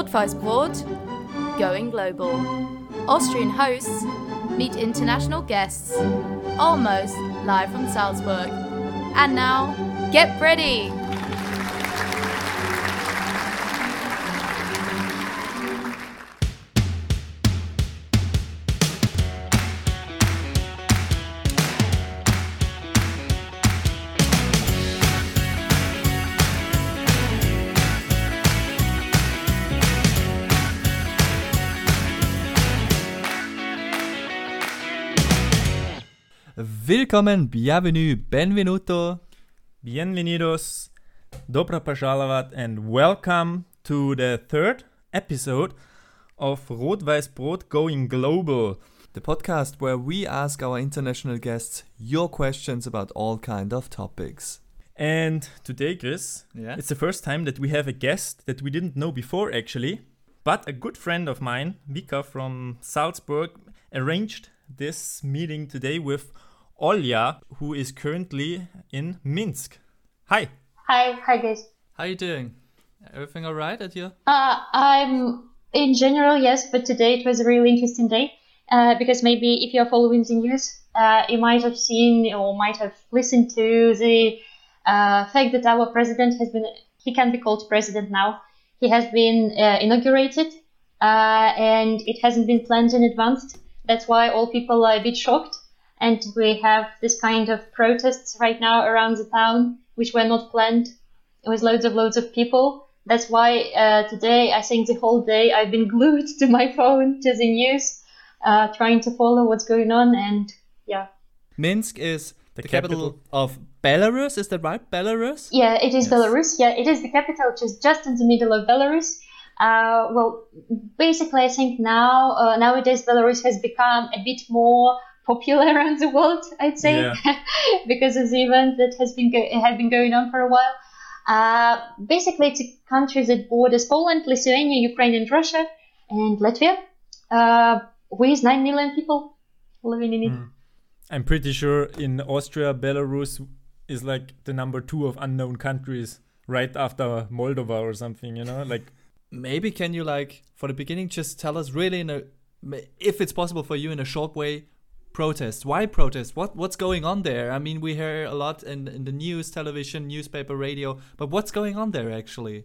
Rot-Weiß-Brot, Going Global. Austrian hosts meet international guests, almost live from Salzburg. And now, get ready! Willkommen, bienvenue, benvenuto. Bienvenidos, dobro pожаловать, and welcome to the third episode of Rot-Weiß Brot Going Global. The podcast where we ask our international guests your questions about all kind of topics. And today, Chris, Yeah? it's the first time that we have a guest that we didn't know before, actually. But a good friend of mine, Vika from Salzburg, arranged this meeting today with Olja, who is currently in Minsk. Hi. Hi, hi guys. How are you doing? Everything all right at you? Uh, I'm in general yes, but today it was a really interesting day uh, because maybe if you're following the news, uh, you might have seen or might have listened to the uh, fact that our president has been he can be called president now. He has been uh, inaugurated uh, and it hasn't been planned in advance. That's why all people are a bit shocked. And we have this kind of protests right now around the town, which were not planned with loads of loads of people. That's why uh, today, I think the whole day I've been glued to my phone to the news, uh, trying to follow what's going on. And yeah, Minsk is the, The capital, capital. of Belarus, is that right? Belarus? yeah, it is Yes. Belarus. Yeah, it is the capital, which is just in the middle of Belarus. Uh, well, basically, I think now uh, nowadays Belarus has become a bit more popular around the world. I'd say Yeah. because of the event that has been go- had been going on for a while. Uh, basically, it's a country that borders Poland, Lithuania, Ukraine, and Russia, and Latvia, uh, with nine million people living in it. Mm. I'm pretty sure in Austria, Belarus is like the number two of unknown countries, right after Moldova or something. You know, like Maybe can you like for the beginning just tell us really in a if it's possible for you in a short way protest why protest what what's going on there i mean we hear a lot in, in the news television newspaper radio but what's going on there actually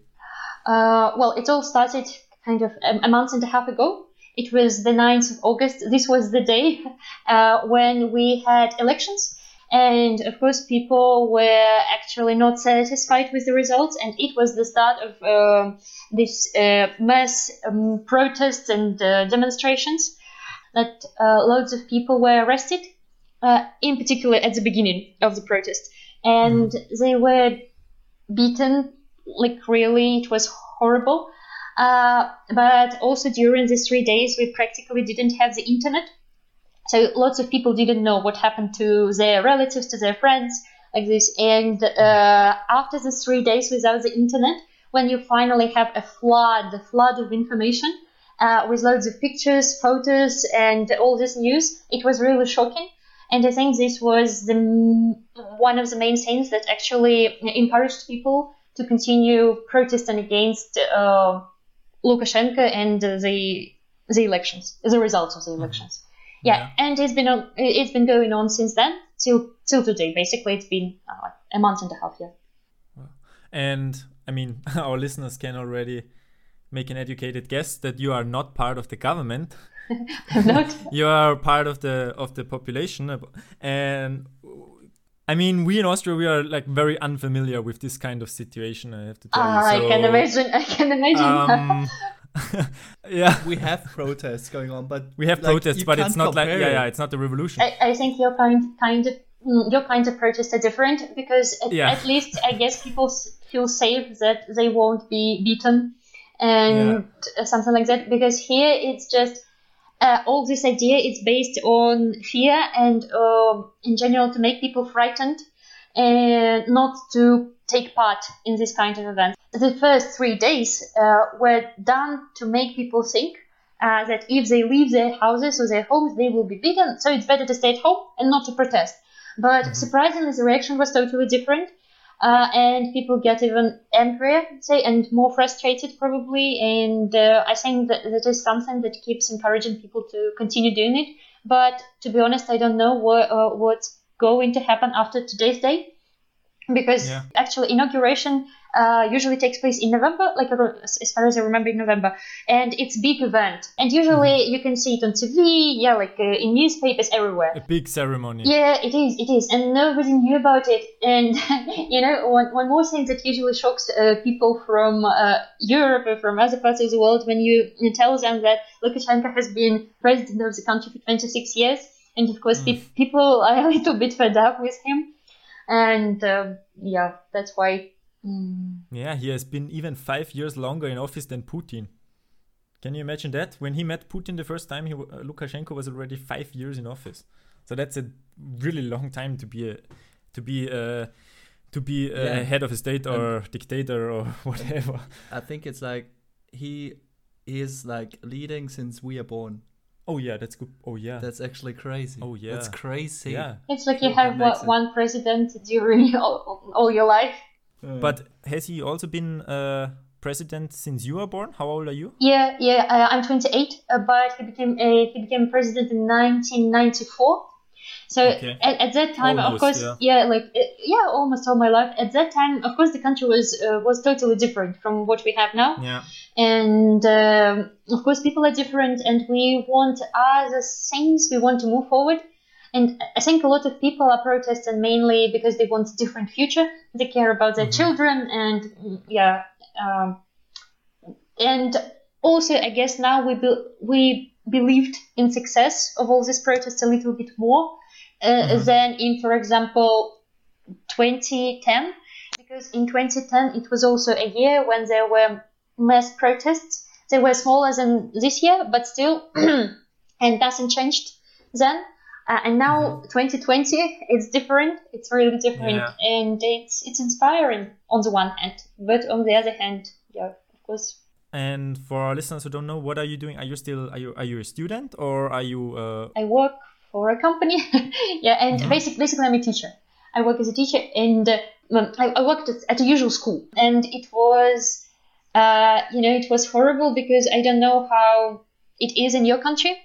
Uh, well, it all started kind of a, a month and a half ago. It was the 9th of August. This was the day uh, when we had elections. And of course, people were actually not satisfied with the results. And it was the start of uh, this uh, mass um, protests and uh, demonstrations that uh, loads of people were arrested, uh, in particular at the beginning of the protest. And they were beaten like really it was horrible. Uh, but also during these three days we practically didn't have the internet. So lots of people didn't know what happened to their relatives to their friends like this. And uh, after the three days without the internet when you finally have a flood a flood of information uh, with loads of pictures photos and all this news it was really shocking and I think this was the one of the main things that actually encouraged people to continue protesting against uh, Lukashenko and the the elections, the results of the elections. Yeah, Yeah. and it's been on- it's been going on since then till till today. Basically, it's been uh, like a month and a half. Yeah. And I mean, our listeners can already make an educated guess that you are not part of the government. I'm not. You are part of the of the population, and I mean, we in Austria we are like very unfamiliar with this kind of situation. I have to tell Ah, you. I can imagine. I can imagine. Um, yeah, we have protests going on but we have like, protests, but it's can't like yeah, yeah, it's not a revolution. I, I think your kind kind of mm, your kinds of protests are different because at, Yeah. at least I guess people feel safe that they won't be beaten and something like that. Because here it's just uh, all this idea is based on fear and um in general to make people frightened and not to take part in this kind of event. The first three days uh, were done to make people think uh, that if they leave their houses or their homes, they will be beaten. So it's better to stay at home and not to protest. But surprisingly, the reaction was totally different. Uh, and people get even angrier, say, and more frustrated probably. And uh, I think that that is something that keeps encouraging people to continue doing it. But to be honest, I don't know what uh, what's going to happen after today's day, because Yeah. actually inauguration uh, usually takes place in November, like as far as I remember in November, and it's big event. And usually you can see it on TV, yeah, like uh, in newspapers everywhere. A big ceremony. Yeah, it is, it is, and nobody knew about it. And you know, one, one more thing that usually shocks uh, people from uh, Europe or from other parts of the world when you, you tell them that Lukashenko has been president of the country for 26 years, and of course, pe- people are a little bit fed up with him, and um yeah, that's why. mm, Yeah, he has been even five years longer in office than Putin. Can you imagine that? When he met Putin the first time, he, uh, Lukashenko was already five years in office. So that's a really long time to be a, to be uh, to be a Yeah. head of a state or dictator or whatever. I think it's like he is like leading since we are born. Oh yeah, that's good. Oh yeah, That's actually crazy. Oh, yeah. that's crazy. yeah. It's like you have makes one, it- one president during all, all your life. Uh, But has he also been uh, president since you were born? How old are you? Yeah, yeah. Uh, I'm 28, uh, but he became a, he became president in 1994. So Okay. at, at that time, of course, yeah. yeah. like uh, yeah, almost all my life. At that time, of course, the country was uh, was totally different from what we have now, Yeah. and um, of course, people are different, and we want other things. We want to move forward. And I think a lot of people are protesting mainly because they want a different future. They care about their children, and yeah, um, and also I guess now we be- we believed in success of all these protests a little bit more uh, than in, for example, 2010, because in 2010 it was also a year when there were mass protests. They were smaller than this year, but still, and nothing changed then. Uh, and now 2020, it's different. It's really different, Yeah. and it's it's inspiring on the one hand, but on the other hand, yeah, of course, And for our listeners who don't know, what are you doing? Are you still are you are you a student or are you? Uh, I work for a company. yeah, and basic, basically, I'm a teacher. I work as a teacher, and uh, I, I worked at, at a usual school, and it was, uh, you know, it was horrible because I don't know how it is in your country,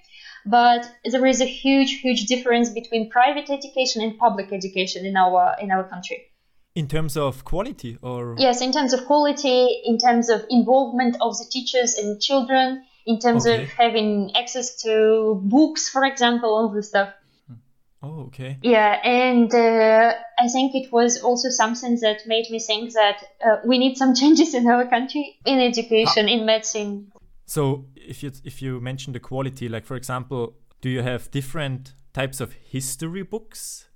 but there is a huge, huge difference between private education and public education in our in our country. In terms of quality or Yes, in terms of quality, in terms of involvement of the teachers and children, in terms Okay. of having access to books, for example, all this stuff. oh okay Yeah, and uh, I think it was also something that made me think that uh, we need some changes in our country in education, in medicine. so if you if you mention the quality like for example do you have different types of history books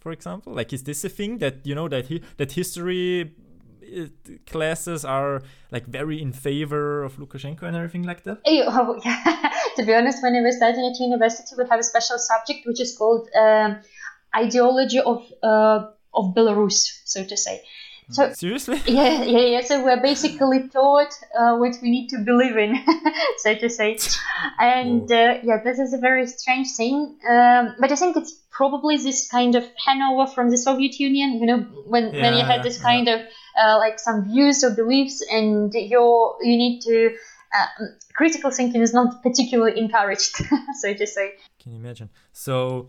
for example like is this a thing that you know that he, that history uh, classes are like very in favor of Lukashenko and everything like that Oh, yeah. to be honest, when I was studying at university, we have a special subject which is called um, ideology of uh, of Belarus, so to say. So seriously yeah, yeah, yeah. So we're basically taught uh, what we need to believe in, so to say. And uh, yeah, this is a very strange thing. Um, but I think it's probably this kind of hangover from the Soviet Union. You know, when when you had this yeah. kind of uh, like some views or beliefs, and you're you need to. Uh, critical thinking is not particularly encouraged, so to say. can you imagine so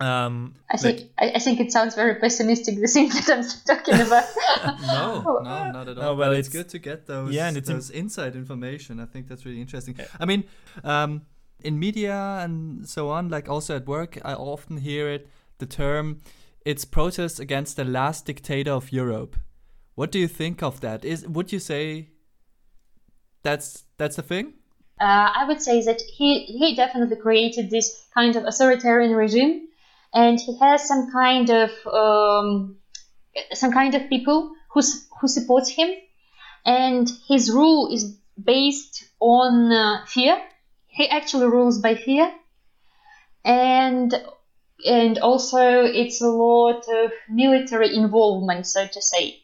um I like- think I, I think it sounds very pessimistic. The thing that I'm talking about. no, no, not at all. No, well, it's, it's- good to get those, Yeah, and it's im- those inside information. I think that's really interesting. I mean, um, in media and so on, like also at work, I often hear it the term it's protest against the last dictator of Europe. What do you think of that? Is would you say that's that's the thing? uh, I would say that he he definitely created this kind of authoritarian regime, and he has some kind of um, some kind of people who who supports him, and his rule is based on uh, fear. He actually rules by fear, and and also it's a lot of military involvement, so to say.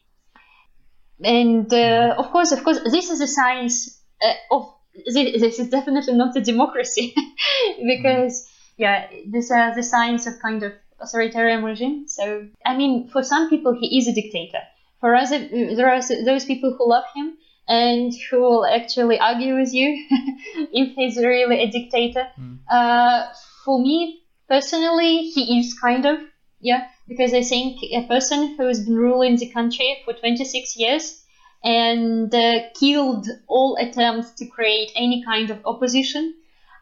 And uh, of course, of course, this is a science uh, of this, this is definitely not a democracy because yeah, this uh, the science of kind of authoritarian regime. So, I mean, for some people, he is a dictator. For us, there are those people who love him and who will actually argue with you if he's really a dictator. Mm. Uh, for me personally, he is kind of, yeah, because I think a person who has been ruling the country for 26 years and uh, killed all attempts to create any kind of opposition,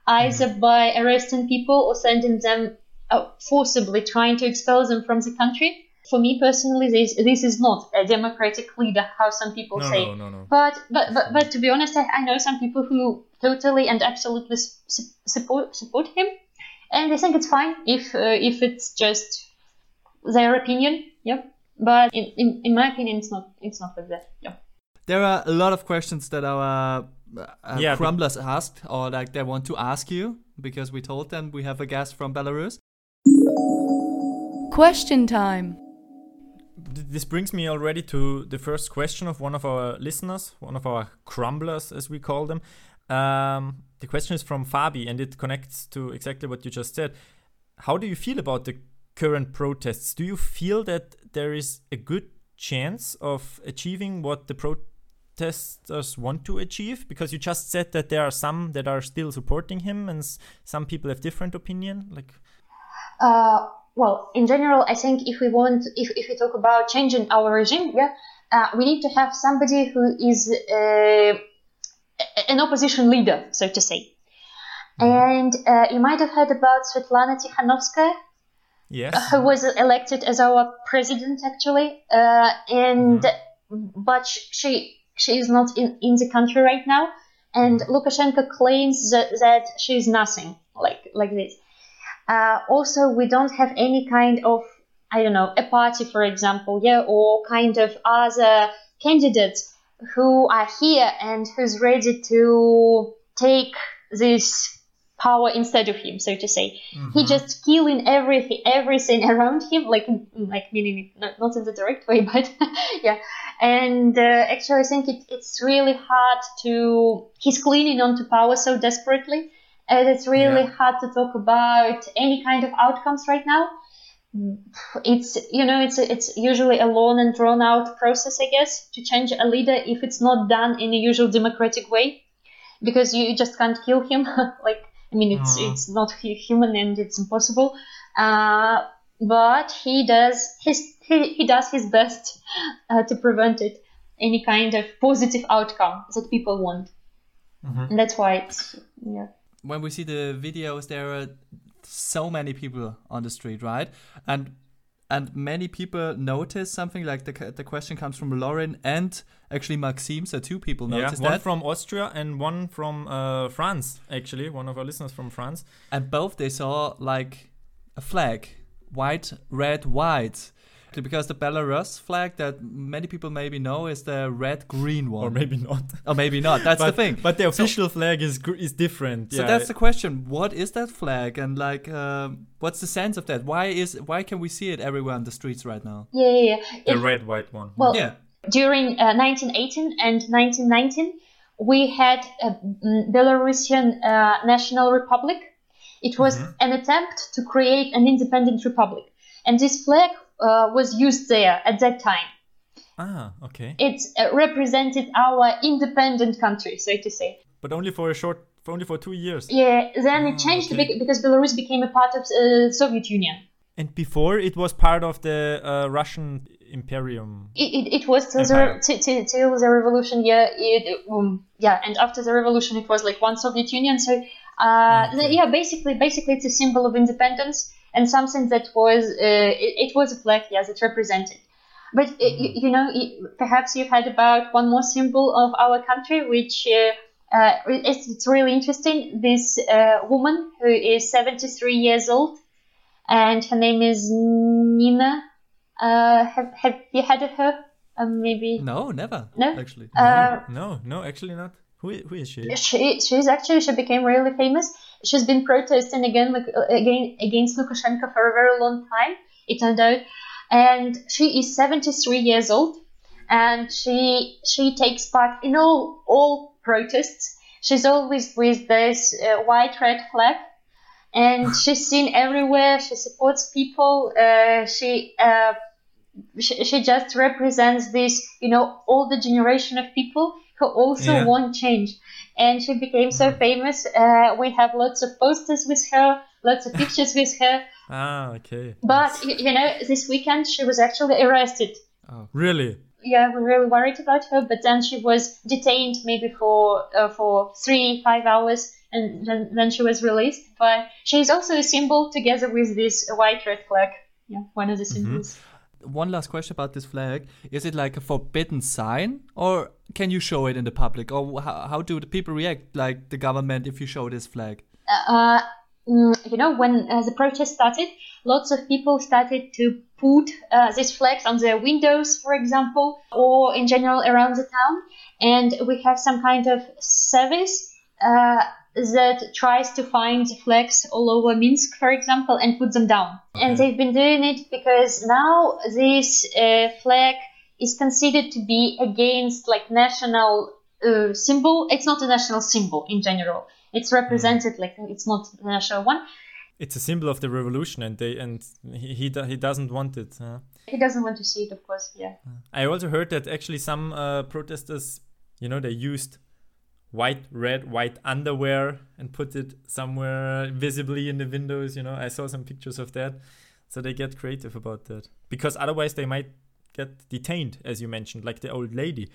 either by arresting people or sending them uh, forcibly trying to expel them from the country. For me personally, this this is not a democratic leader, how some people no, say. No, no, no. But but but, but to be honest, I, I know some people who totally and absolutely su- support support him, and I think it's fine if uh, if it's just their opinion. Yeah. But in, in, in my opinion, it's not it's not like that. Yeah. There are a lot of questions that our uh, yeah, crumblers asked or like they want to ask you because we told them we have a guest from Belarus. Question time. This brings me already to the first question of one of our listeners, one of our crumblers, as we call them. Um, the question is from Fabi, and it connects to exactly what you just said. How do you feel about the current protests? Do you feel that there is a good chance of achieving what the protesters want to achieve? Because you just said that there are some that are still supporting him, and some people have different opinion. Like, uh, well, in general, I think if we want, if, if we talk about changing our regime, yeah, uh, we need to have somebody who is uh, an opposition leader, so to say. And uh, you might have heard about Svetlana Tikhanovskaya, yes. who was elected as our president, actually. Uh, and mm-hmm. but she she is not in, in the country right now, and mm-hmm. Lukashenko claims that, that she is nothing like like this. Uh, also, we don't have any kind of, I don't know, a party, for example, yeah, or kind of other candidates who are here and who's ready to take this power instead of him, so to say. Mm-hmm. He just killing everything, everything around him, like like meaning not, not in the direct way, but yeah. And uh, actually, I think it, it's really hard to. He's clinging onto power so desperately and it's really yeah. hard to talk about any kind of outcomes right now. It's you know it's it's usually a long and drawn out process, I guess, to change a leader if it's not done in a usual democratic way, because you just can't kill him. like I mean, it's uh-huh. it's not human and it's impossible. Uh, but he does his he, he does his best uh, to prevent it any kind of positive outcome that people want. Mm-hmm. And that's why it's yeah when we see the videos, there are so many people on the street, right? And and many people notice something like the the question comes from Lauren and actually Maxime. So two people noticed yeah, one that. from Austria and one from uh, France. Actually, one of our listeners from France. And both they saw like a flag, white, red, white because the Belarus flag that many people maybe know is the red green one, or maybe not, or maybe not. That's but, the thing. But the official so, flag is is different. So yeah. that's the question: What is that flag, and like, um, what's the sense of that? Why is why can we see it everywhere on the streets right now? Yeah, yeah, yeah. The if, red white one. Well, yeah. During uh, 1918 and 1919, we had a Belarusian uh, National Republic. It was mm-hmm. an attempt to create an independent republic, and this flag uh, was used there at that time. Ah, okay. It uh, represented our independent country, so to say. But only for a short, for only for two years. Yeah, then it ah, changed okay. because Belarus became a part of the uh, Soviet Union. And before it was part of the uh, Russian Imperium. It, it, it was till the, t- t- till the revolution, yeah. It, um, yeah, and after the revolution, it was like one Soviet Union. So, uh, okay. yeah, basically, basically, it's a symbol of independence and something that was uh, it, it, was a flag, yes, it represented. But uh, you, you, know, perhaps you heard about one more symbol of our country, which uh, uh, it's, it's, really interesting. This uh, woman who is 73 years old, and her name is Nina. Uh, have have you heard of her? Um, maybe. No, never. No, actually. No, no, no, actually not. Who, who is she? She she's actually she became really famous. She's been protesting again again against Lukashenko for a very long time. It turned out, and she is 73 years old, and she she takes part in all all protests. She's always with this uh, white red flag, and she's seen everywhere. She supports people. Uh, she, uh, she she just represents this, you know, older generation of people who also Yeah. want change. And she became so famous. Uh, we have lots of posters with her, lots of pictures with her. Ah, okay. But you, you know, this weekend she was actually arrested. Oh, Really? Yeah, we're really worried about her. But then she was detained maybe for uh, for three five hours, and then, then she was released. But she's also a symbol together with this white red flag. Yeah, one of the symbols. One last question about this flag: Is it like a forbidden sign, or can you show it in the public, or how, how do the people react, like the government, if you show this flag? uh, mm, you know, when uh, the protest started, lots of people started to put uh, these flags on their windows, for example, or in general around the town. And we have some kind of service uh, that tries to find flags all over Minsk, for example, and put them down. And they've been doing it because now this uh, flag is considered to be against like national uh, symbol. It's not a national symbol in general. It's represented like it's not the national one. It's a symbol of the revolution, and they and he he, he doesn't want it. huh? He doesn't want to see it, of course. Yeah. I also heard that actually some uh, protesters, you know, they used white, red, white underwear and put it somewhere visibly in the windows. You know, I saw some pictures of that. So they get creative about that because otherwise they might get detained, as you mentioned, like the old lady.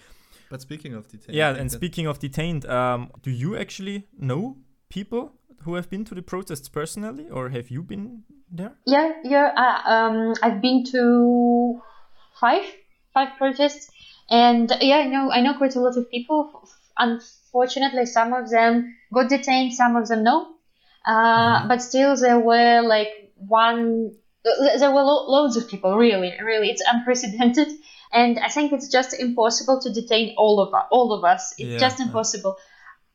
But speaking of detained, Yeah, and speaking of detained, um, do you actually know people who have been to the protests personally, or have you been there? Yeah, yeah. Uh, um, I've been to five, five protests, and uh, yeah, I know, I know quite a lot of people. Unfortunately, some of them got detained, some of them no. Uh, But still, there were like one. There were lo- loads of people. Really, really, it's unprecedented, and I think it's just impossible to detain all of us. All of us, it's Yeah, just impossible.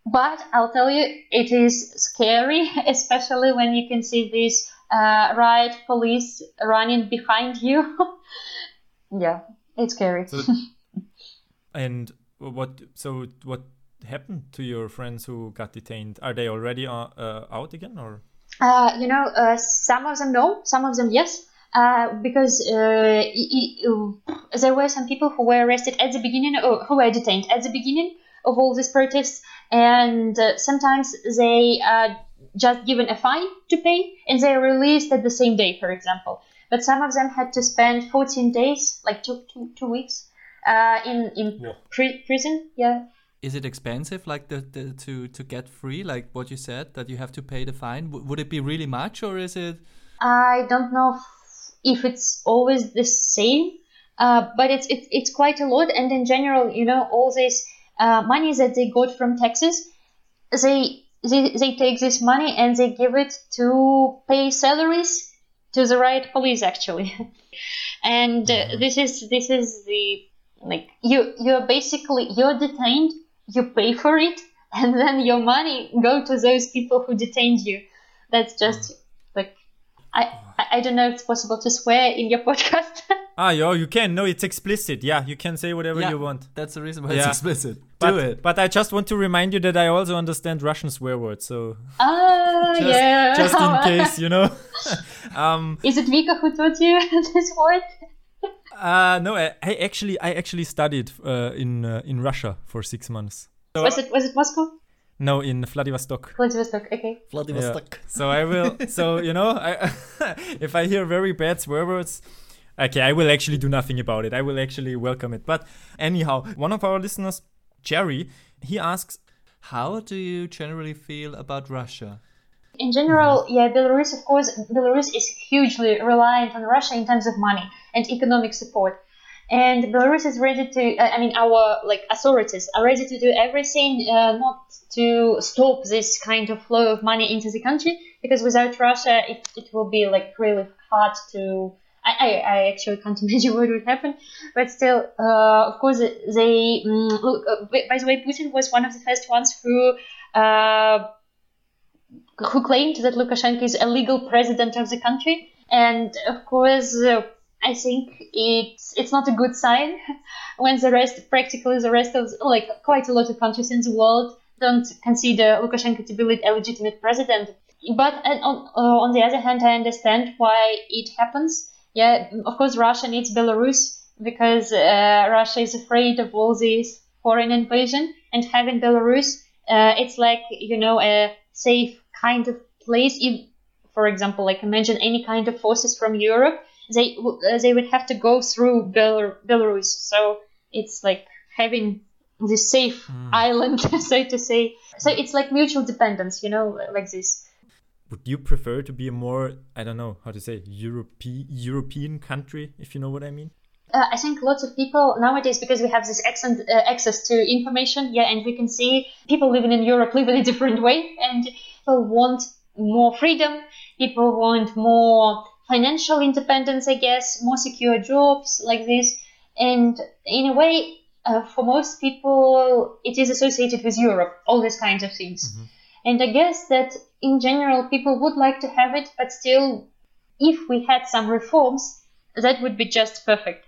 But I'll tell you, it is scary, especially when you can see these uh, riot police running behind you. yeah, it's scary. So, and what? So what happened to your friends who got detained? Are they already uh, uh, out again, or? Uh, you know, uh, some of them no, some of them yes. Uh, because uh, y- y- there were some people who were arrested at the beginning, or who were detained at the beginning of all these protests, and uh, sometimes they are just given a fine to pay, and they are released at the same day, for example. But some of them had to spend 14 days, like two, two, two weeks, uh, in in Whoa. pri- prison. Yeah, is it expensive, like the, the to to get free, like what you said, that you have to pay the fine? W- would it be really much, or is it? I don't know if- it's always the same, uh, but it's it, it's quite a lot. And in general, you know, all this uh, money that they got from taxes, they, they they take this money and they give it to pay salaries to the riot police actually. and uh, this is this is the like you you're basically you're detained, you pay for it, and then your money go to those people who detained you. That's just like I I- I don't know if it's possible to swear in your podcast. Ah, yo, you can. No, it's explicit. Yeah, you can say whatever Yeah. you want. That's the reason why Yeah. it's explicit. But, Do it. But I just want to remind you that I also understand Russian swear words, so oh just, yeah. just in case, you know. um, Is it Vika who taught you this word? Uh, no, I, I actually, I actually studied uh, in uh, in Russia for six months. So, Was it was it Moscow? no, in Vladivostok. Vladivostok. Okay. Yeah. So I will. So you know, I, if I hear very bad swear words, okay, I will actually do nothing about it. I will actually welcome it. But anyhow, one of our listeners, Jerry, he asks, How do you generally feel about Russia? In general, yeah, Belarus, of course, Belarus is hugely reliant on Russia in terms of money and economic support. And Belarus is ready to, I mean, our like authorities are ready to do everything uh, not to stop this kind of flow of money into the country because without Russia, it, it will be like really hard to. I, I, I actually can't imagine what would happen, but still, uh, of course, they mm, look. Uh, by the way, Putin was one of the first ones who uh, who claimed that Lukashenko is a legal president of the country. And of course, uh, I think it's it's not a good sign when the rest, practically the rest of like quite a lot of countries in the world don't consider Lukashenko to be a legitimate president. but on uh, on the other hand, I understand why it happens. Yeah, of course, Russia needs Belarus because uh, Russia is afraid of all these foreign invasion, and having Belarus, uh, it's like you know a safe kind of place. If, for example, like imagine any kind of forces from Europe, they uh, they would have to go through Bel- Belarus. So it's like having this safe mm. island, so to say. So it's like mutual dependence, you know, like this. Would you prefer to be a more, I don't know how to say, European European country, if you know what I mean? Uh, I think lots of people nowadays, because we have this excellent uh, access to information, yeah, and we can see people living in Europe live in a different way, and people want more freedom, people want more financial independence, I guess, more secure jobs like this, and in a way, uh, for most people, it is associated with Europe, all these kinds of things. Mm-hmm. And I guess that in general, people would like to have it, but still, if we had some reforms, that would be just perfect.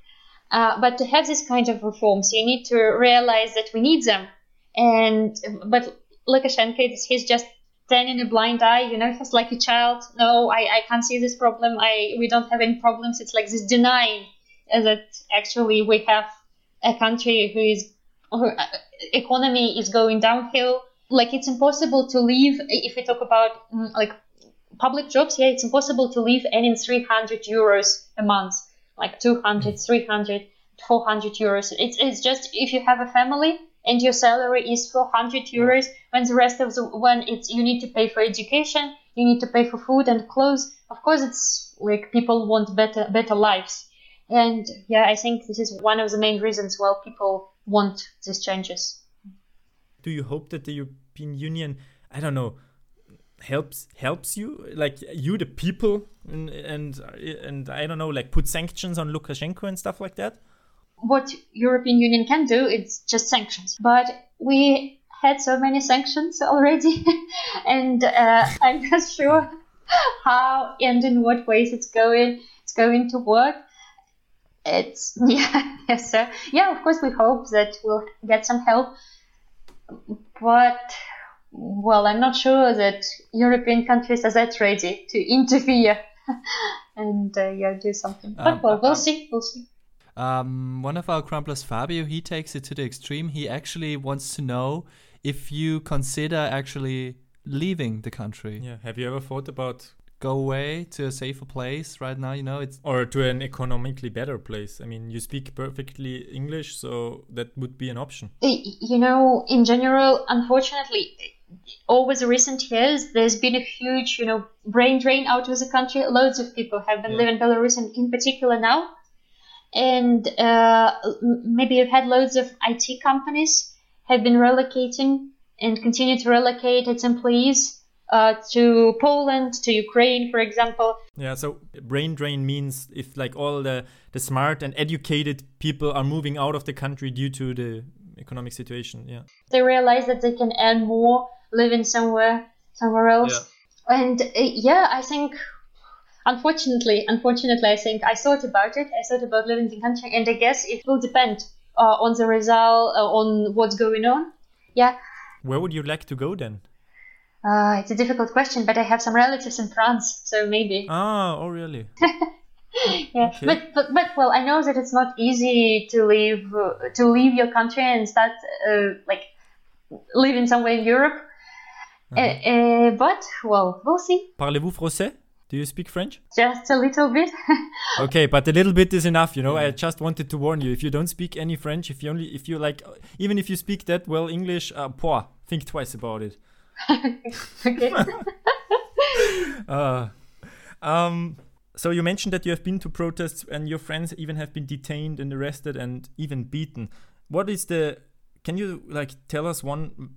Uh, but to have this kind of reforms, you need to realize that we need them. And but Lukashenko, he's just turning a blind eye. You know, he's like a child. No, I, I can't see this problem. I we don't have any problems. It's like this denying that actually we have a country who is who, uh, economy is going downhill. Like it's impossible to live if we talk about mm, like public jobs. Yeah, it's impossible to live earning 300 euros a month like 200, 300, 400 euros. It's, it's just if you have a family and your salary is 400 euros, when the rest of the when it's you need to pay for education, you need to pay for food and clothes. Of course, it's like people want better better lives, and yeah, I think this is one of the main reasons why people want these changes. Do you hope that the European Union, I don't know, helps helps you like you the people and and and I don't know like put sanctions on Lukashenko and stuff like that what European Union can do it's just sanctions but we had so many sanctions already and uh, I'm not sure how and in what ways it's going it's going to work it's yeah yes sir yeah of course we hope that we'll get some help but well, I'm not sure that European countries are that ready to interfere and uh, yeah, do something. But um, well, we'll um, see. We'll see. Um, one of our crumblers, Fabio, he takes it to the extreme. He actually wants to know if you consider actually leaving the country. Yeah. Have you ever thought about go away to a safer place right now you know it's or to an economically better place i mean you speak perfectly english so that would be an option you know in general unfortunately over the recent years, there's been a huge, you know, brain drain out of the country. Loads of people have been yeah. living in Belarus, and in particular now. And uh, maybe you've had loads of IT companies have been relocating and continue to relocate its employees uh, to Poland, to Ukraine, for example. Yeah, so brain drain means if like all the, the smart and educated people are moving out of the country due to the economic situation. Yeah. They realize that they can earn more living somewhere somewhere else. Yeah. And uh, yeah, I think unfortunately, unfortunately, I think I thought about it. I thought about living in the country, and I guess it will depend uh, on the result, uh, on what's going on. Yeah. Where would you like to go then? Uh, it's a difficult question, but I have some relatives in France, so maybe. Ah, oh really? yeah, okay. but, but but well, I know that it's not easy to leave uh, to leave your country and start uh, like living somewhere in Europe. Uh, but, well, we'll see. Parlez-vous français? Do you speak French? Just a little bit. okay, but a little bit is enough, you know. I just wanted to warn you. If you don't speak any French, if you only, if you like, even if you speak that well English, uh, poor, think twice about it. okay. uh, um, so you mentioned that you have been to protests and your friends even have been detained and arrested and even beaten. What is the? Can you like tell us one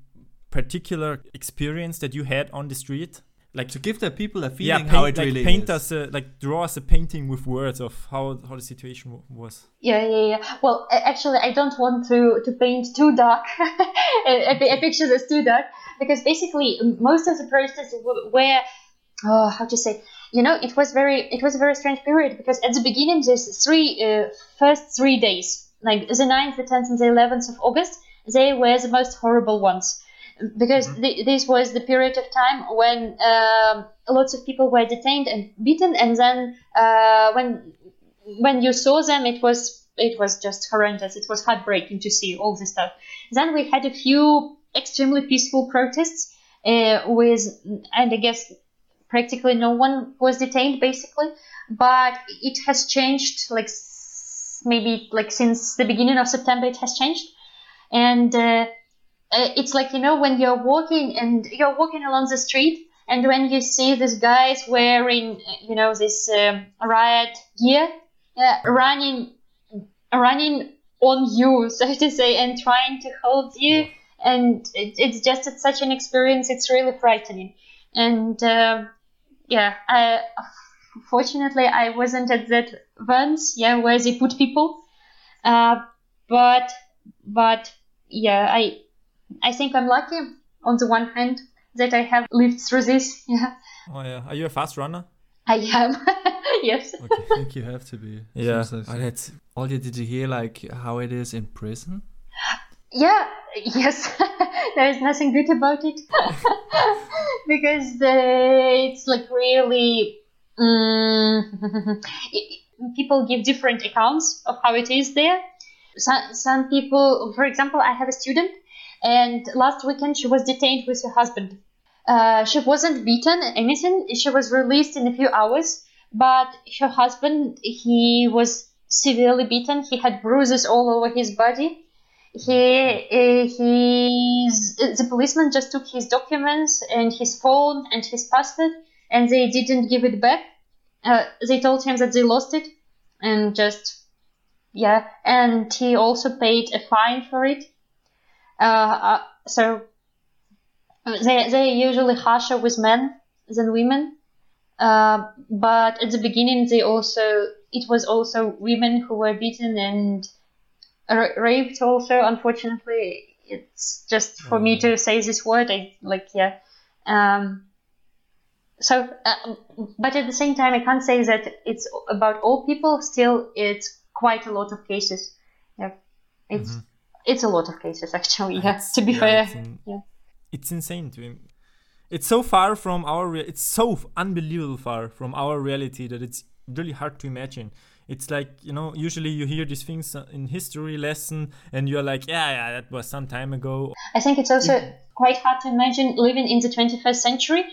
particular experience that you had on the street? Like to give the people a feeling yeah, paint, how it like really paint is. us a, like draw us a painting with words of how how the situation was. Yeah, yeah, yeah. Well, actually, I don't want to to paint too dark a, a picture that's too dark because basically most of the protests were oh, how to say you know it was very it was a very strange period because at the beginning there's three uh, first three days like the 9th the 10th and the 11th of august they were the most horrible ones because th- this was the period of time when um lots of people were detained and beaten, and then uh, when when you saw them, it was it was just horrendous. It was heartbreaking to see all this stuff. Then we had a few extremely peaceful protests uh, with, and I guess practically no one was detained basically. But it has changed, like maybe like since the beginning of September, it has changed, and uh, uh, it's like you know when you're walking and you're walking along the street and when you see these guys wearing uh, you know this um, riot gear uh, running running on you so to say and trying to hold you. And it, it's just it's such an experience. It's really frightening. And uh, yeah I, fortunately i wasn't at that once yeah where they put people. Uh, but but yeah i I think I'm lucky on the one hand that I have lived through this. Yeah, Oh yeah. Are you a fast runner? I am. yes. Okay. I think you have to be. yeah. Seems like- Oh, that's Olya, did you hear like how it is in prison? Yeah. Yes. there is nothing good about it because the, it's like really. Um, people give different accounts of how it is there. Some, some people, for example, I have a student, and last weekend she was detained with her husband. Uh, she wasn't beaten, anything. She was released in a few hours, but her husband, he was severely beaten. He had bruises all over his body. He, uh, he's, the policeman just took his documents and his phone and his passport, and they didn't give it back. Uh, they told him that they lost it, and just yeah, and he also paid a fine for it. Uh, uh, so they they're usually harsher with men than women. Uh, but at the beginning, they also it was also women who were beaten and ra- raped. Also, unfortunately, it's just for me to say this word. I like yeah. Um, so, uh, but at the same time, I can't say that it's about all people. Still, it's quite a lot of cases. Yeah, it's it's a lot of cases actually. Yeah, to be yeah, fair. It's, in- Yeah. it's insane to him. It's so far from our. Rea- it's so f- unbelievable far from our reality that it's really hard to imagine. It's like you know. Usually you hear these things in history lesson, and you're like, yeah, yeah, that was some time ago. I think it's also quite hard to imagine living in the 21st century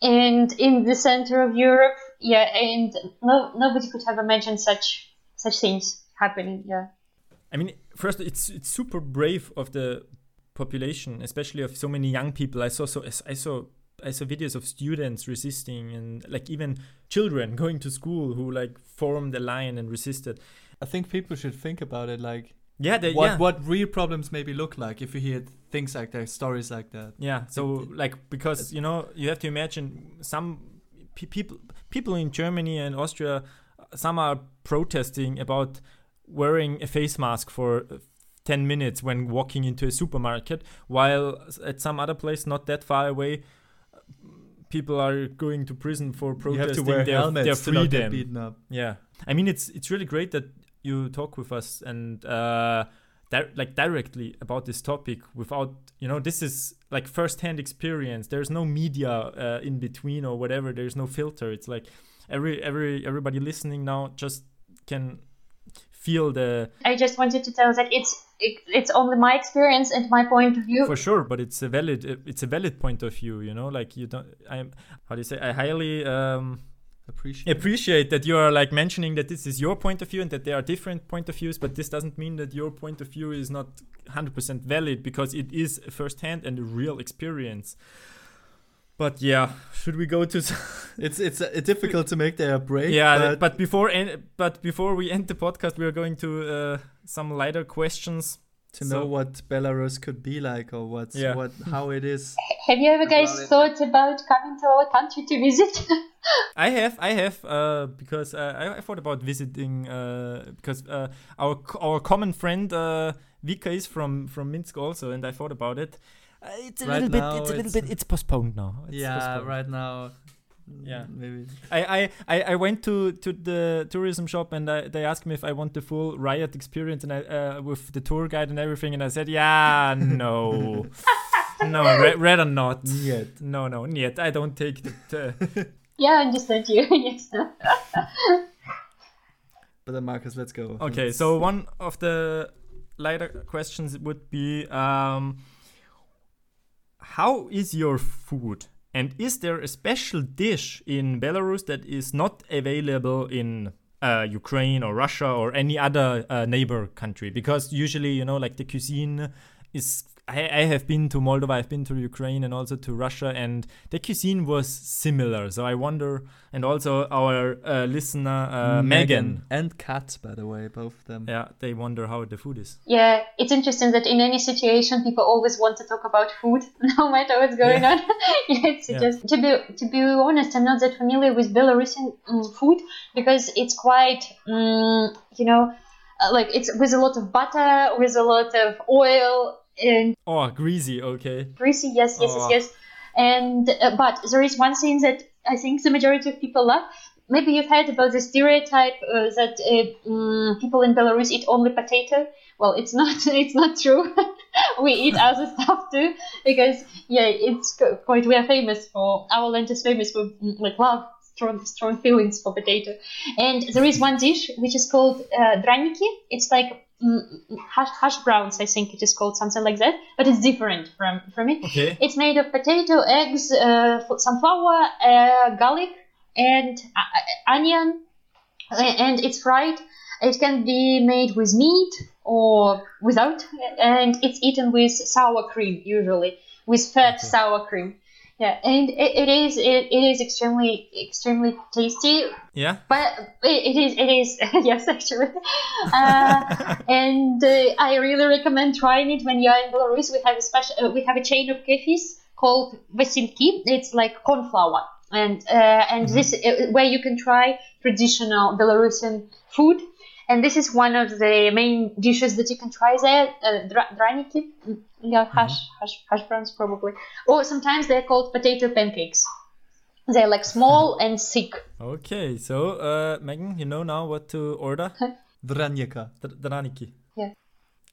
and in the center of Europe. Yeah, and no nobody could have imagined such such things happening. Yeah. I mean, first, it's it's super brave of the population, especially of so many young people. I saw so I saw I saw videos of students resisting and like even children going to school who like formed a line and resisted. I think people should think about it like Yeah, they, what yeah. what real problems maybe look like if you hear things like that, stories like that. Yeah, so like because you know you have to imagine some pe- people people in Germany and Austria, some are protesting about wearing a face mask for uh, ten minutes when walking into a supermarket, while at some other place not that far away, uh, people are going to prison for protesting have to wear their, their to not get freedom. up. Yeah, I mean it's it's really great that you talk with us and uh, di- like directly about this topic without you know this is like first-hand experience. There's no media uh, in between or whatever. There's no filter. It's like every every everybody listening now just can feel the I just wanted to tell that it's it, it's only my experience and my point of view. for sure, but it's a valid it's a valid point of view. You know, like you don't. I'm how do you say? I highly. Um, Appreciate. appreciate that you are like mentioning that this is your point of view and that there are different point of views but this doesn't mean that your point of view is not 100% valid because it is firsthand and a real experience but yeah should we go to s- It's it's uh, difficult to make there a break. yeah but, but, before en- but before we end the podcast we are going to uh, some lighter questions to know what Belarus could be like or what's Yeah. what how it is. Have you ever guys Well, it- thought about coming to our country to visit? I have, I have, uh, because uh, I, I thought about visiting uh, because uh, our our common friend uh, Vika is from from Minsk also, and I thought about it. Uh, it's a Right little bit, now it's a little it's- bit, it's postponed now. It's yeah, postponed. right now. Yeah. maybe. I, I, I, I went to, to the tourism shop and I, they asked me if I want the full riot experience and I uh, with the tour guide and everything, and I said, yeah, no, no, ra- rather not. Yet. No, no, not yet. I don't take the. Uh, Yeah, I understand you. yes. But then Marcus, let's go. okay, Let's- so one of the lighter questions would be um, How is your food? And is there a special dish in Belarus that is not available in uh, Ukraine or Russia or any other uh, neighbor country? Because usually, you know, like the cuisine is. I, I have been to Moldova, I've been to Ukraine and also to Russia, and the cuisine was similar. So I wonder, and also our uh, listener, uh, Megan, and Kat, by the way, both of them. yeah, they wonder how the food is. Yeah, it's interesting that in any situation, people always want to talk about food, no matter what's going on. yeah, it's Yeah. just to be to be honest, I'm not that familiar with Belarusian um, food because it's quite, um, you know, uh, like it's with a lot of butter, with a lot of oil and Oh, greasy, okay. greasy. Yes, yes, Oh. yes, yes. And uh, but there is one thing that I think the majority of people love. Maybe you've heard about the stereotype uh, that uh, mm, people in Belarus eat only potato. Well, it's not. It's not true. we eat other stuff too because yeah, it's quite. We are famous for our land is famous for mm, like love, strong, strong feelings for potato. And there is one dish which is called uh, draniki. It's like hash, hash browns, I think it is called something like that, but it's different from from it. Okay. It's made of potato, eggs, uh, flour, uh, garlic, and uh, onion, and it's fried. It can be made with meat or without, and it's eaten with sour cream usually, with fat sour cream. Yeah, and it, it is it, it is extremely extremely tasty. Yeah. But it, it is, it is, yes, actually. Uh, and uh, I really recommend trying it when you're in Belarus. We have a special, uh, we have a chain of cafes called Vasilki. It's like cornflower, and uh, and this uh, where you can try traditional Belarusian food. And this is one of the main dishes that you can try there. Uh, draniki, yeah, hash, hash, hash browns probably, or sometimes they're called potato pancakes. They're like small and thick. Okay, so uh, Megan, you know now what to order? Dranyaka. Dr- Draniki. Yeah.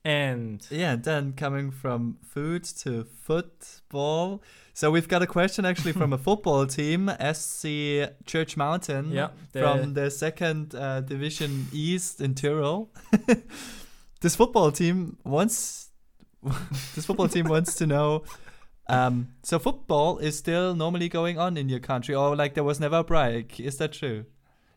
And Yeah, then coming from food to football. So we've got a question actually from a football team, SC Church Mountain, Yeah, from the second uh, division East in Tyrol. this football team wants this football team wants to know. Um, so football is still normally going on in your country, or like there was never a break. Is that true?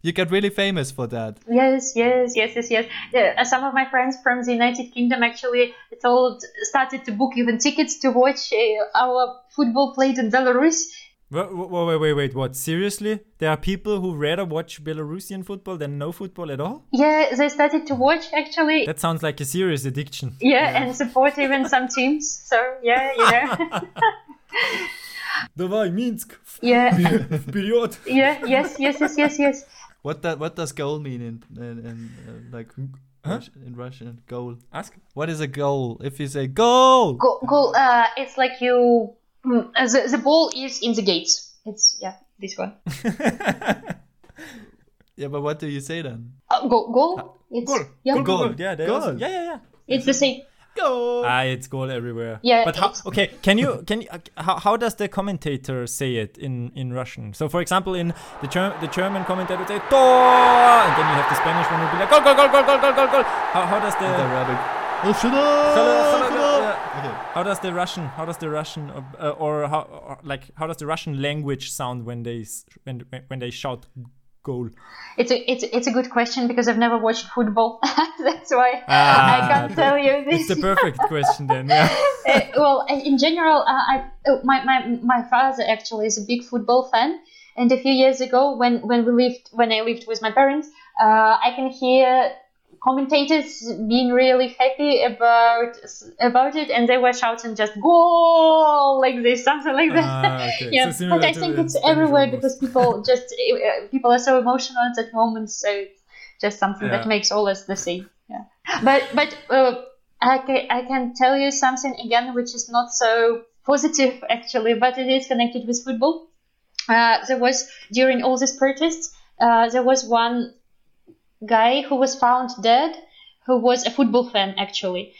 You got really famous for that. Yes, yes, yes, yes, yes. Yeah, uh, some of my friends from the United Kingdom actually told started to book even tickets to watch uh, our football played in Belarus. wait, wait, wait, wait, what? Seriously? There are people who rather watch Belarusian football than no football at all? Yeah, they started to watch actually. That sounds like a serious addiction. Yeah, and support even some teams. So yeah, you know. Давай, Minsk! yeah, Вперед! yeah, yes, yes, yes, yes, yes. What that what does goal mean in in, in uh, like Huh? Rus- in Russian? Goal. Ask. What is a goal? If you say goal, Goal, goal. Uh, it's like you. mm, uh, the, the ball is in the gates. It's yeah, this one. yeah, but what do you say then? Uh, goal, goal. It's Goal. yeah, Goal, goal, Goal. goal. Yeah, Goal. also- yeah, yeah, yeah. it's the same. Goal. Ah, it's goal everywhere. Yeah, But how? Okay, can you can you, uh, how, how does the commentator say it in in Russian? So, for example, in the Ger- the German commentator would say "Tor," and then you have the Spanish one who would be like "Goal, goal, goal, goal, goal, goal, goal, goal." How, how does the the rabbit. Oh, shut up! hello, shut hello, up! yeah. Okay. how does the Russian how does the Russian uh, uh, or how or like how does the Russian language sound when they when when they shout goal? It's a it's it's a good question because I've never watched football. That's why Ah, I can't tell you this. It's the perfect question then. Yeah. Uh, well, uh, in general, uh, I uh, my, my my father actually is a big football fan, and a few years ago, when when we lived when I lived with my parents, uh, I can hear commentators being really happy about about it, and they were shouting just "goal" like this, something like that. Ah, okay. yeah, So but I think it's everywhere because people just uh, people are so emotional at that moment, so it's just something Yeah. that makes all us the same. Yeah, but but uh, I can I can tell you something again, which is not so positive actually, but it is connected with football. Uh, there was during all these protests, uh, there was one guy who was found dead, who was a football fan actually,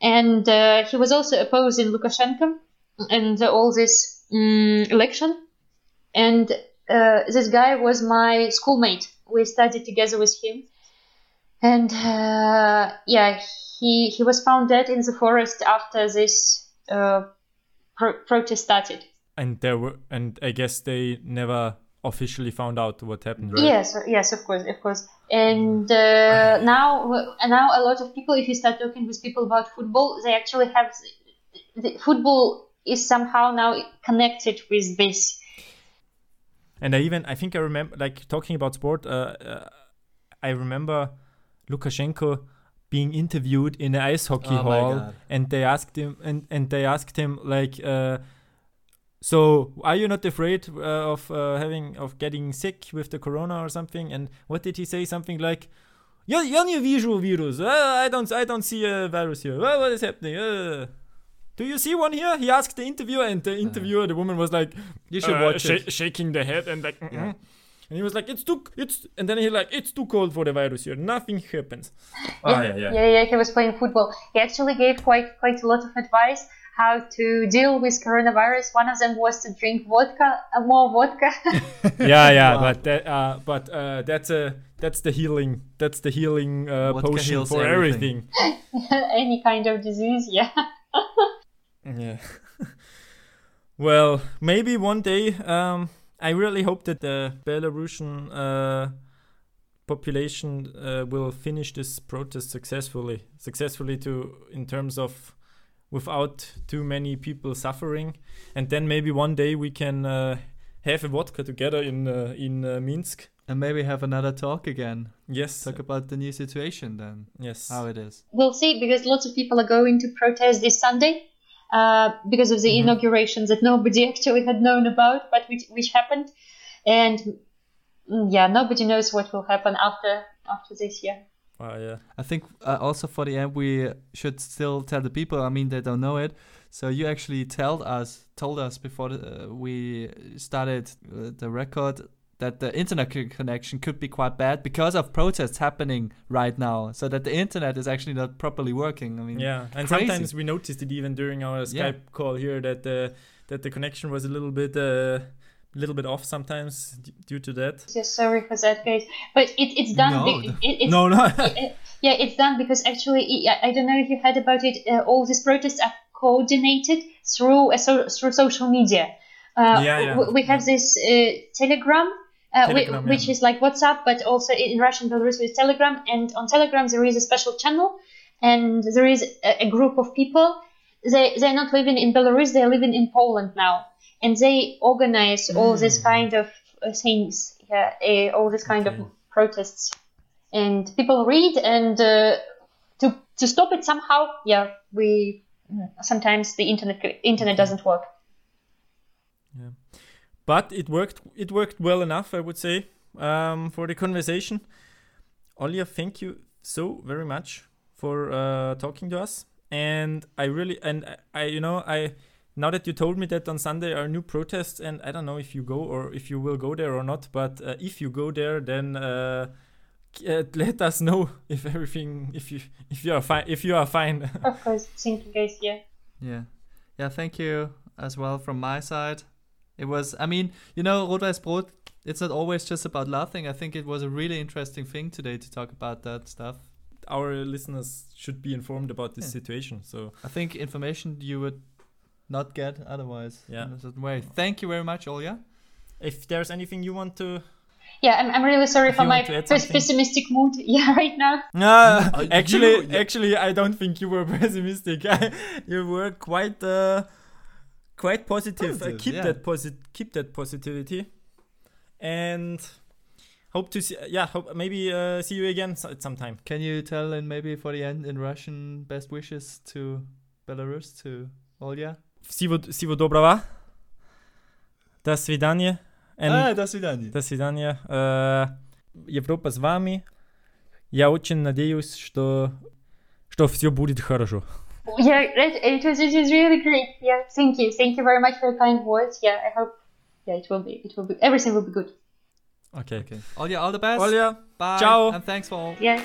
and uh, he was also opposing Lukashenko and all this um, election. And uh, this guy was my schoolmate. We studied together with him, and uh, yeah, he he was found dead in the forest after this uh, pro- protest started. And there were, and I guess they never officially found out what happened, right? Yes, yes, of course, of course. And uh, now, now a lot of people, if you start talking with people about football, they actually have the football is somehow now connected with this. And I even, I think I remember, like talking about sport, uh, uh, I remember Lukashenko being interviewed in an ice hockey Oh hall, and they asked him, and and they asked him like. Uh, so, are you not afraid uh, of uh, having of getting sick with the corona or something? And what did he say? Something like, "Yeah, you're new visual virus. Uh, I don't, I don't see a virus here. what is happening? Uh. do you see one here?" He asked the interviewer, and the uh-huh. interviewer, the woman, was like, "You should uh, watch sh- it," shaking the head and like, yeah. Mm-hmm. and he was like, "It's too, it's," and then he like, "It's too cold for the virus here. Nothing happens." Oh, yeah, yeah, yeah, yeah. He was playing football. He actually gave quite, quite a lot of advice how to deal with coronavirus. One of them was to drink vodka, uh, more vodka. yeah, yeah, Wow. but that, uh, but uh, that's a that's the healing that's the healing uh, Vodka potion for everything. everything. Any kind of disease, yeah. Yeah. well, maybe one day. Um, I really hope that the Belarusian uh, population uh, will finish this protest successfully. Successfully to in terms of without too many people suffering, and then maybe one day we can uh, have a vodka together in uh, in uh, Minsk. And maybe have another talk again. Yes. Talk about the new situation then, yes. how it is. We'll see because lots of people are going to protest this Sunday uh, because of the Mhm. inaugurations that nobody actually had known about, but which, which happened. And mm, yeah, nobody knows what will happen after after this year. Ah, yeah. I think uh, also for the end we should still tell the people. I mean they don't know it. So you actually told us told us before uh, we started uh, the record that the internet co- connection could be quite bad because of protests happening right now. So that the internet is actually not properly working. I mean, Yeah, and crazy. sometimes we noticed it even during our Skype Yeah. call here that the that the connection was a little bit uh, little bit off sometimes d- due to that. So sorry for that, guys. But it, it's done. No, be- no. it, it's, No, no. yeah, it's done because actually, I I don't know if you heard about it. Uh, all these protests are coordinated through a so, through social media. Uh, Yeah, yeah, w- We have this uh, Telegram. Uh, Telegram, which yeah. is like WhatsApp, but also in Russian Belarus with Telegram. And on Telegram there is a special channel, and there is a, a group of people. They they're not living in Belarus; they're living in Poland now, and they organize all this Hmm. kind of things, yeah, uh, all this kind Okay. of protests, and people read and uh, to to stop it somehow. Yeah, we sometimes the internet internet doesn't work. Yeah, but it worked. It worked well enough, I would say, um, for the conversation. Olya, thank you so very much for uh, talking to us. And I really and I, I, you know, I now that you told me that on Sunday are new protests, and I don't know if you go or if you will go there or not. But uh, if you go there, then uh, uh, let us know if everything, if you if you are fine, if you are fine. Of course, thank you guys. Yeah. Yeah. Yeah, thank you as well from my side. It was, I mean, you know, Rot-Weiß Brot, it's not always just about laughing. I think it was a really interesting thing today to talk about that stuff. Our listeners should be informed about this Yeah. situation. So I think information you would not get otherwise Yeah. in a certain way. Thank you very much, Olya. if there's anything you want to Yeah, I'm, I'm really sorry If for my want to add pes- pessimistic mood. Yeah, right now. No, Uh, actually, you- actually, I don't think you were pessimistic. you were quite, uh, quite positive. Uh, keep yeah. that posit, keep that positivity, and hope to see. Yeah, hope maybe uh, see you again so- at some time. Can you tell and maybe for the end in Russian best wishes to Belarus, to Olya? Всего, всего доброго. До свидания. And а, до свидания. До свидания. Э, Европа с вами. Я очень надеюсь, что, что все будет хорошо. Yeah, it, it was it was really great. Yeah, thank you, thank you very much for your kind words. Yeah, I hope. Yeah, it will be. It will be. Everything will be good. Okay. Okay. Olya, all the best. Olja, Bye. ciao. And thanks for all. Yeah.